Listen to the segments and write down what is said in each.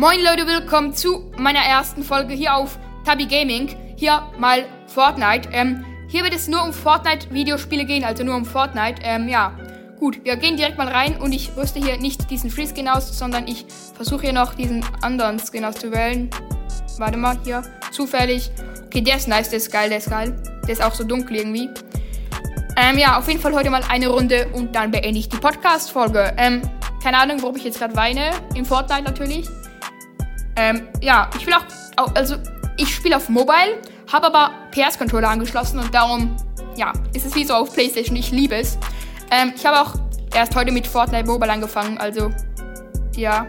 Moin Leute, willkommen zu meiner ersten Folge hier auf Tabi Gaming. Hier mal Fortnite. Ähm, hier wird es nur um Fortnite-Videospiele gehen, also nur um Fortnite. Ähm, ja. Gut, wir gehen direkt mal rein und ich rüste hier nicht diesen Free Skin aus, sondern ich versuche hier noch diesen anderen Skin auszuwählen. Warte mal, hier. Zufällig. Okay, der ist nice, der ist geil, der ist geil. Der ist auch so dunkel irgendwie. Ähm, ja, auf jeden Fall heute mal eine Runde und dann beende ich die Podcast-Folge. Ähm, keine Ahnung, warum ich jetzt gerade weine. Im Fortnite natürlich. Ähm, ja, ich will auch, also ich spiele auf Mobile, habe aber PS-Controller angeschlossen und darum, ja, ist es wie so auf PlayStation. Ich liebe es. Ähm, ich habe auch erst heute mit Fortnite Mobile angefangen, also ja.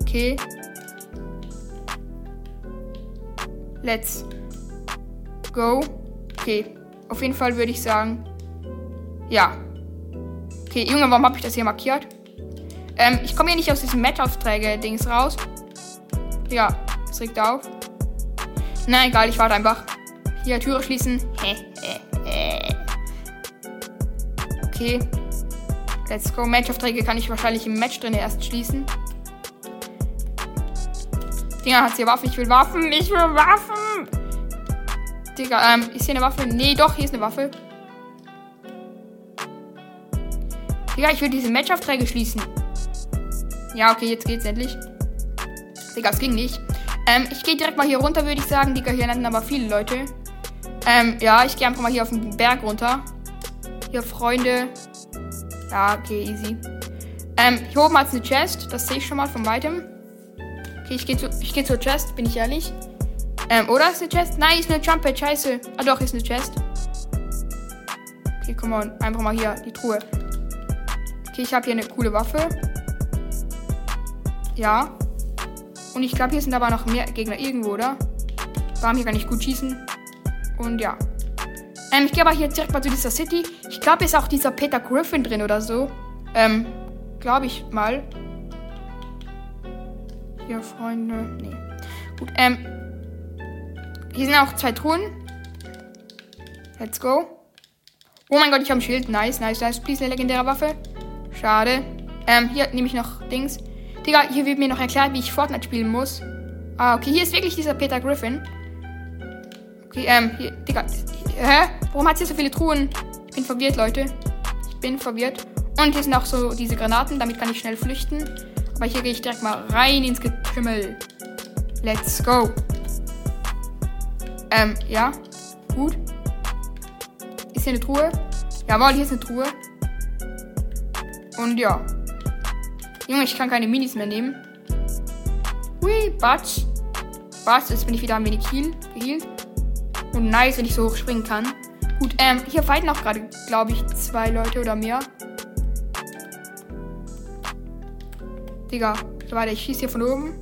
Okay. Let's go. Okay. Auf jeden Fall würde ich sagen, ja. Okay, Junge, warum habe ich das hier markiert? Ähm, ich komme hier nicht aus diesem Match-Aufträge-Dings raus. Ja, es regt auf. Na egal, ich warte einfach. Hier, Türe schließen. okay. Let's go. Match-Aufträge kann ich wahrscheinlich im Match drin erst schließen. Dinger, hat hier Waffen? Ich will Waffen. Ich will Waffen. Digga, ähm, ist hier eine Waffe? Nee, doch, hier ist eine Waffe. Digga, ich will diese Match-Aufträge schließen. Ja, okay, jetzt geht's endlich. Digga, es ging nicht. Ähm, ich gehe direkt mal hier runter, würde ich sagen. Digga, hier landen aber viele Leute. Ähm, ja, ich gehe einfach mal hier auf den Berg runter. Hier, Freunde. Ja, okay, easy. Ähm, hier oben hat es eine Chest. Das sehe ich schon mal von weitem. Okay, ich gehe zu, geh zur Chest, bin ich ehrlich. Ähm, oder ist eine Chest? Nein, ist eine Trumpet, scheiße. Ah doch, ist eine Chest. Okay, komm mal, einfach mal hier, die Truhe. Okay, ich habe hier eine coole Waffe. Ja. Und ich glaube, hier sind aber noch mehr Gegner irgendwo, oder? Warum hier gar nicht gut schießen. Und ja. Ähm, ich gehe aber hier direkt mal zu dieser City. Ich glaube, ist auch dieser Peter Griffin drin oder so. Ähm, glaube ich mal. Hier, Freunde. Nee. Gut, ähm. Hier sind auch zwei Truhen. Let's go. Oh mein Gott, ich habe ein Schild. Nice, nice, nice. Please, eine legendäre Waffe. Schade. Ähm, hier nehme ich noch Dings. Digga, hier wird mir noch erklärt, wie ich Fortnite spielen muss. Ah, okay, hier ist wirklich dieser Peter Griffin. Okay, ähm, hier, Digga. Hä? Warum hat hier so viele Truhen? Ich bin verwirrt, Leute. Ich bin verwirrt. Und hier sind auch so diese Granaten, damit kann ich schnell flüchten. Aber hier gehe ich direkt mal rein ins Getümmel. Let's go. Ähm, ja. Gut. Ist hier eine Truhe? Jawohl, hier ist eine Truhe. Und ja. Junge, ich kann keine Minis mehr nehmen. Hui, Batsch. Was? Jetzt bin ich wieder ein wenig geheilt. Und nice, wenn ich so hoch springen kann. Gut, ähm, hier fighten auch gerade, glaube ich, zwei Leute oder mehr. Digga, warte, ich schieße hier von oben.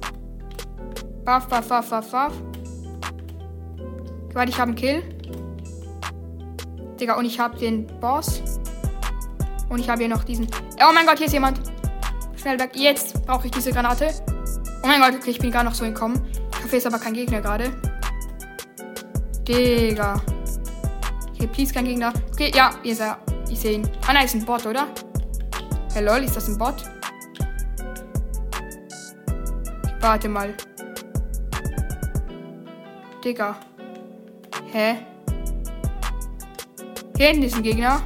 Buff, buff, buff, buff, buff. Warte, ich habe einen Kill. Digga, und ich habe den Boss. Und ich habe hier noch diesen. Oh mein Gott, hier ist jemand. Schnell weg. Jetzt brauche ich diese Granate. Oh mein Gott, okay, ich bin gar noch so entkommen. Hoffe, ist aber kein Gegner gerade. Digga. Okay, please kein Gegner. Okay, ja, ihr seht, ich sehe ihn. Ah, nein, ist ein Bot, oder? Hey, lol, ist das ein Bot? Warte mal. Digga. Hä? Hier hinten ist ein Gegner.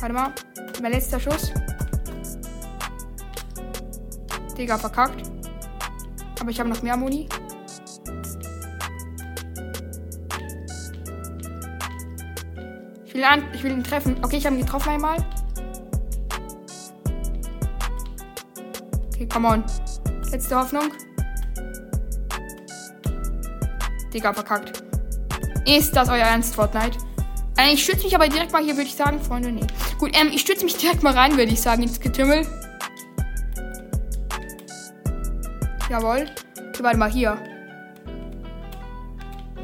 Warte mal. Mein letzter Schuss. Digga, verkackt. Aber ich habe noch mehr Muni. Ich will, an, ich will ihn treffen. Okay, ich habe ihn getroffen einmal. Okay, come on. Letzte Hoffnung. Digga, verkackt. Ist das euer Ernst, Fortnite? Äh, ich stütze mich aber direkt mal hier, würde ich sagen, Freunde. Nee. Gut, ähm, ich stütze mich direkt mal rein, würde ich sagen, ins Getümmel. Jawohl. Okay, warte mal, hier.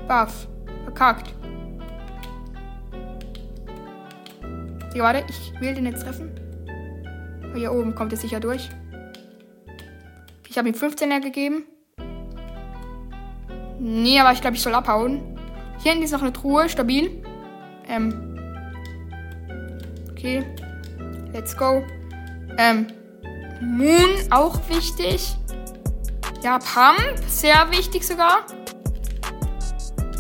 Buff. Verkackt. Digga, warte, ich will den jetzt treffen. Hier oben kommt er sicher durch. Ich habe ihm 15er gegeben. Nee, aber ich glaube, ich soll abhauen. Hier hinten ist noch eine Truhe, stabil. Ähm. Okay. Let's go. Ähm, Moon, auch wichtig. Ja, Pump, sehr wichtig sogar.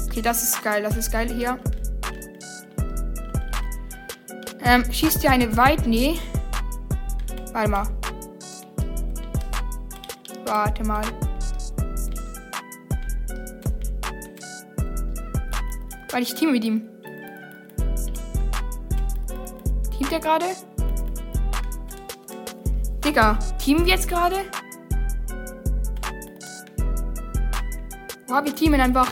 Okay, das ist geil, das ist geil hier. Ähm, schießt ihr eine weit? Nee. Warte mal. Warte mal. Weil ich team mit ihm. Teamt er gerade? Digga, teamen wir jetzt gerade? Boah, wir teamen einfach.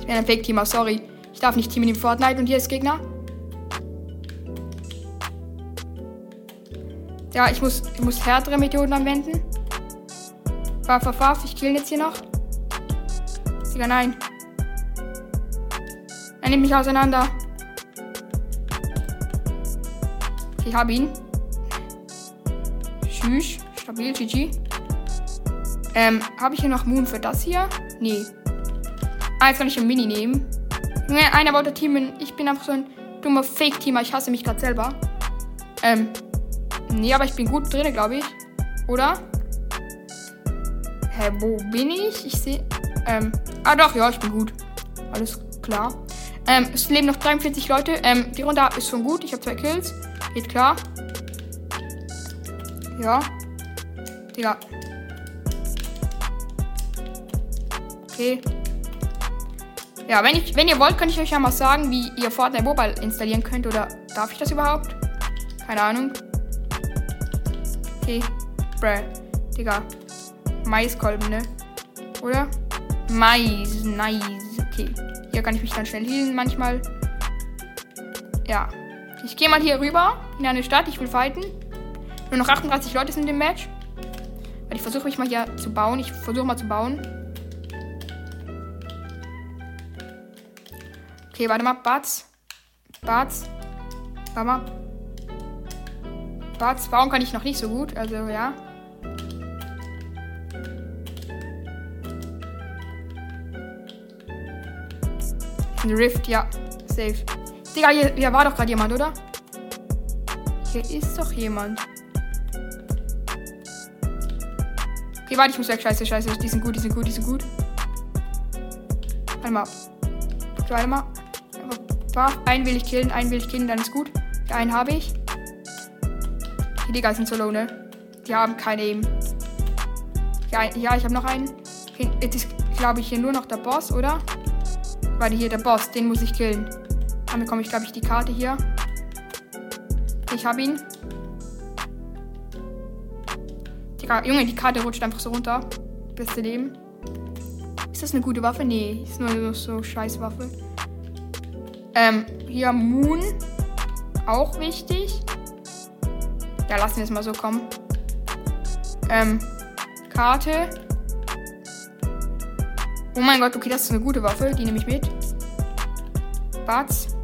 Ich bin ein Fake-Teamer, sorry. Ich darf nicht teamen im Fortnite und hier ist Gegner. Ja, ich muss, ich muss härtere Methoden anwenden. Waff, waff, waff. Ich kill jetzt hier noch. Digga, nein. Nimmt mich auseinander. Ich hab ihn. Tschüss. Stabil, GG. Ähm, habe ich hier noch Moon für das hier? Nee. Ah, jetzt kann ich ein Mini nehmen. Einer wollte teamen. Ich bin einfach so ein dummer Fake-Teamer. Ich hasse mich gerade selber. Ähm, Nee, aber ich bin gut drin, glaube ich. Oder? Hä, wo bin ich? Ich sehe. Ähm. Ah, doch, ja, ich bin gut. Alles klar. Ähm, es leben noch 43 Leute. Ähm, die Runde ist schon gut. Ich habe zwei Kills. Geht klar. Ja. Digga. Okay. Ja, wenn, ich, wenn ihr wollt, kann ich euch ja mal sagen, wie ihr Fortnite Mobile installieren könnt. Oder darf ich das überhaupt? Keine Ahnung. Okay. Bruh. Digga. Maiskolben, ne? Oder? Mais. Nice. Okay. Hier kann ich mich dann schnell healen manchmal. Ja. Ich gehe mal hier rüber in eine Stadt. Ich will fighten. Nur noch 38 Leute sind im Match. Weil ich versuche mich mal hier zu bauen. Ich versuche mal zu bauen. Okay, warte mal. Bats. Bats. Warte mal. Schwarz bauen kann ich noch nicht so gut, also ja. Ein Rift, ja. Safe. Digga, hier, hier war doch gerade jemand, oder? Hier ist doch jemand. Okay, warte, ich muss weg. Scheiße, scheiße. Die sind gut, die sind gut, die sind gut. Warte mal. Warte mal. Einen will ich killen, einen will ich killen, dann ist gut. einen habe ich. Die Digga sind so low, ne? Die haben keine Aim. Ja, ja ich habe noch einen. Jetzt ist, glaube ich, hier nur noch der Boss, oder? Warte, hier der Boss. Den muss ich killen. Dann bekomme ich, glaube ich, die Karte hier. Ich habe ihn. Digga, Junge, die Karte rutscht einfach so runter. Beste Leben. Ist das eine gute Waffe? Nee, ist nur so scheiß Waffe. Ähm, hier Moon. Auch wichtig. Ja, lassen wir es mal so kommen. Ähm, Karte. Oh mein Gott, okay, das ist eine gute Waffe. Die nehme ich mit. Bats.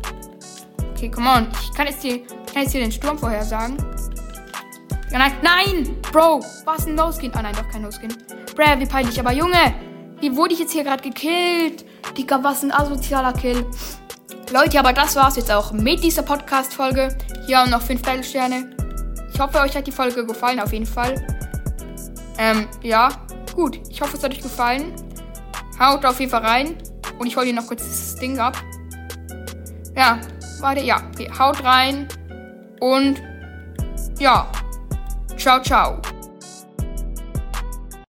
Okay, come on. Ich kann jetzt hier, kann jetzt hier den Sturm vorhersagen. Nein, nein! Bro, was ein No-Skin? Ah, nein, doch kein No-Skin. Bro, wie peinlich. Aber Junge, wie wurde ich jetzt hier gerade gekillt? Digga, was ein asozialer Kill. Leute, aber das war's jetzt auch mit dieser Podcast-Folge. Hier haben noch 5 Battle-Sterne. Ich hoffe, euch hat die Folge gefallen, auf jeden Fall. Ähm, ja. Gut, ich hoffe, es hat euch gefallen. Haut auf jeden Fall rein. Und ich hole hier noch kurz das Ding ab. Ja, warte, ja. Okay, haut rein. Und ja. Ciao, ciao.